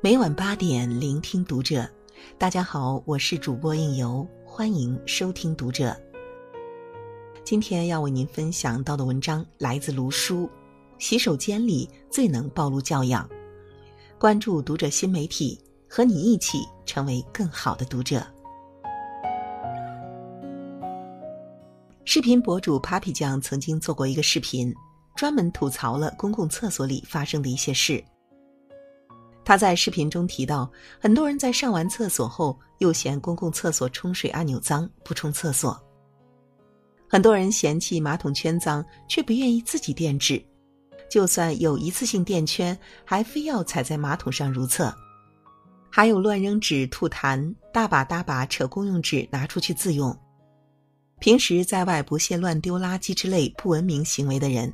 每晚八点，聆听读者。大家好，我是主播应由，欢迎收听读者。今天要为您分享到的文章来自卢书，洗手间里最能暴露教养。关注读者新媒体，和你一起成为更好的读者。视频博主 Papi 酱曾经做过一个视频，专门吐槽了公共厕所里发生的一些事。他在视频中提到，很多人在上完厕所后又嫌公共厕所冲水按钮脏，不冲厕所；很多人嫌弃马桶圈脏，却不愿意自己垫纸；就算有一次性垫圈，还非要踩在马桶上如厕；还有乱扔纸、吐痰、大把大把扯公用纸拿出去自用；平时在外不屑乱丢垃圾之类不文明行为的人，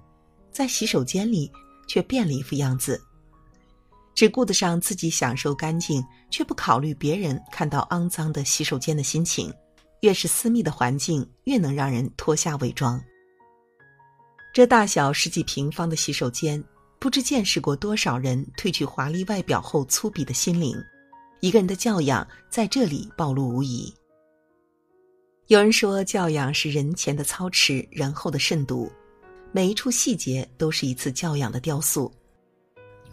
在洗手间里却变了一副样子。只顾得上自己享受干净，却不考虑别人看到肮脏的洗手间的心情。越是私密的环境，越能让人脱下伪装。这大小十几平方的洗手间，不知见识过多少人褪去华丽外表后粗鄙的心灵。一个人的教养在这里暴露无遗。有人说，教养是人前的操持，人后的慎独，每一处细节都是一次教养的雕塑。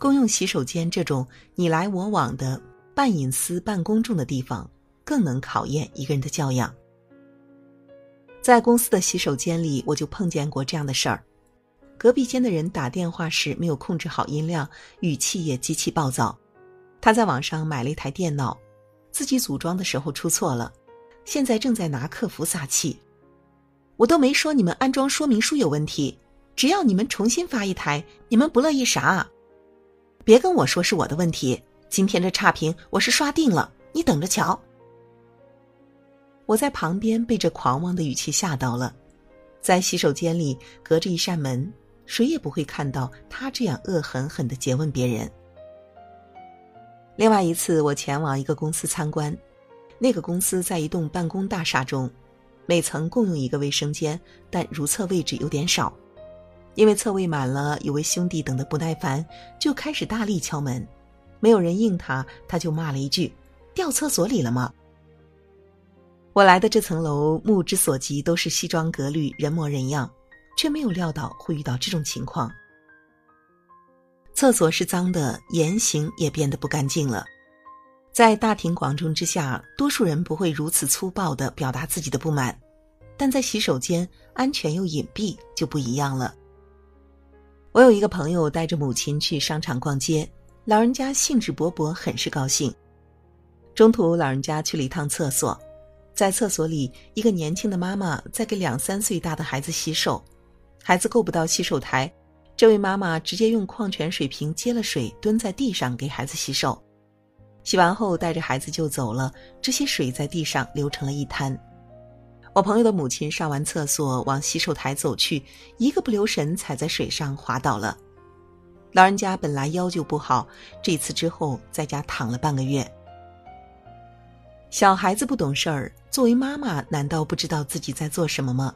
公用洗手间这种你来我往的半隐私半公众的地方，更能考验一个人的教养。在公司的洗手间里，我就碰见过这样的事儿：隔壁间的人打电话时没有控制好音量，语气也极其暴躁。他在网上买了一台电脑，自己组装的时候出错了，现在正在拿客服撒气。我都没说你们安装说明书有问题，只要你们重新发一台，你们不乐意啥？别跟我说是我的问题，今天这差评我是刷定了，你等着瞧。我在旁边被这狂妄的语气吓到了，在洗手间里隔着一扇门，谁也不会看到他这样恶狠狠的诘问别人。另外一次，我前往一个公司参观，那个公司在一栋办公大厦中，每层共用一个卫生间，但如厕位置有点少。因为侧位满了，有位兄弟等得不耐烦，就开始大力敲门。没有人应他，他就骂了一句：“掉厕所里了吗？”我来的这层楼，目之所及都是西装革履、人模人样，却没有料到会遇到这种情况。厕所是脏的，言行也变得不干净了。在大庭广众之下，多数人不会如此粗暴的表达自己的不满，但在洗手间，安全又隐蔽，就不一样了。我有一个朋友带着母亲去商场逛街，老人家兴致勃勃，很是高兴。中途，老人家去了一趟厕所，在厕所里，一个年轻的妈妈在给两三岁大的孩子洗手，孩子够不到洗手台，这位妈妈直接用矿泉水瓶接了水，蹲在地上给孩子洗手，洗完后带着孩子就走了，这些水在地上流成了一滩。我朋友的母亲上完厕所往洗手台走去，一个不留神踩在水上滑倒了。老人家本来腰就不好，这次之后在家躺了半个月。小孩子不懂事儿，作为妈妈难道不知道自己在做什么吗？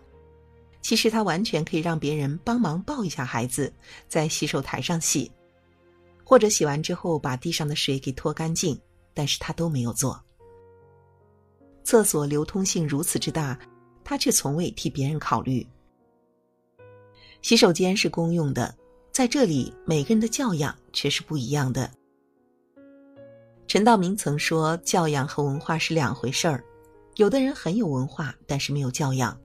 其实他完全可以让别人帮忙抱一下孩子，在洗手台上洗，或者洗完之后把地上的水给拖干净，但是他都没有做。厕所流通性如此之大，他却从未替别人考虑。洗手间是公用的，在这里每个人的教养却是不一样的。陈道明曾说：“教养和文化是两回事儿。有的人很有文化，但是没有教养；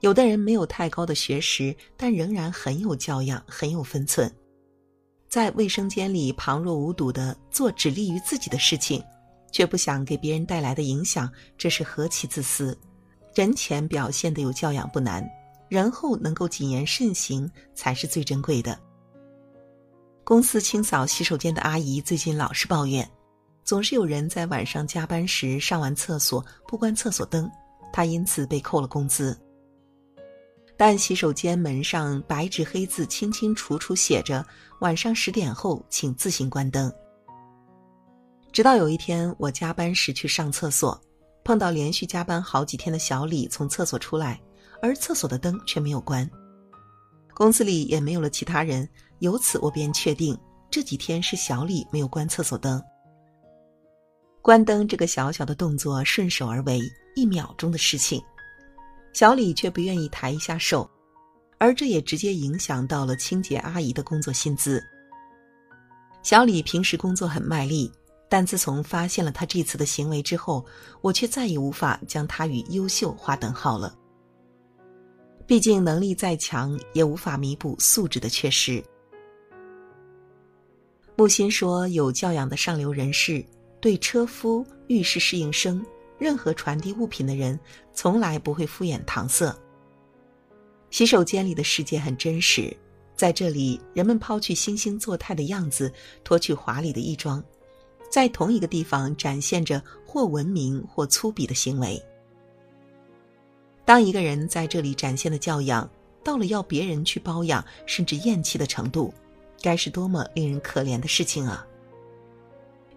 有的人没有太高的学识，但仍然很有教养，很有分寸。在卫生间里旁若无睹的做只利于自己的事情。”却不想给别人带来的影响，这是何其自私！人前表现的有教养不难，人后能够谨言慎行才是最珍贵的。公司清扫洗手间的阿姨最近老是抱怨，总是有人在晚上加班时上完厕所不关厕所灯，她因此被扣了工资。但洗手间门上白纸黑字清清楚楚写着：晚上十点后请自行关灯。直到有一天，我加班时去上厕所，碰到连续加班好几天的小李从厕所出来，而厕所的灯却没有关。公司里也没有了其他人，由此我便确定这几天是小李没有关厕所灯。关灯这个小小的动作顺手而为，一秒钟的事情，小李却不愿意抬一下手，而这也直接影响到了清洁阿姨的工作薪资。小李平时工作很卖力，但自从发现了他这次的行为之后，我却再也无法将他与优秀划等号了。毕竟能力再强，也无法弥补素质的缺失。木心说：“有教养的上流人士。”对车夫、浴室侍应生、任何传递物品的人，从来不会敷衍搪塞。洗手间里的世界很真实，在这里，人们抛去惺惺作态的样子，脱去华丽的衣装，在同一个地方展现着或文明或粗鄙的行为。当一个人在这里展现的教养，到了要别人去包养甚至厌弃的程度，该是多么令人可怜的事情啊！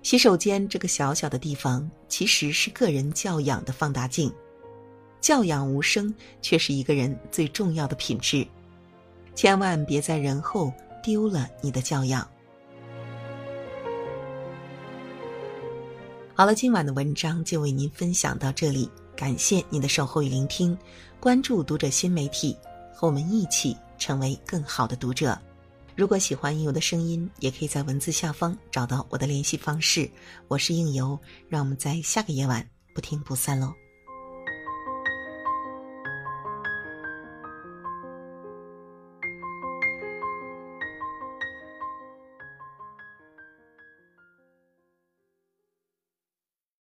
洗手间这个小小的地方，其实是个人教养的放大镜。教养无声，却是一个人最重要的品质。千万别在人后丢了你的教养。好了，今晚的文章就为您分享到这里，感谢您的守候与聆听。关注读者新媒体，和我们一起成为更好的读者。如果喜欢应由的声音，也可以在文字下方找到我的联系方式。我是应由，让我们在下个夜晚不听不散喽。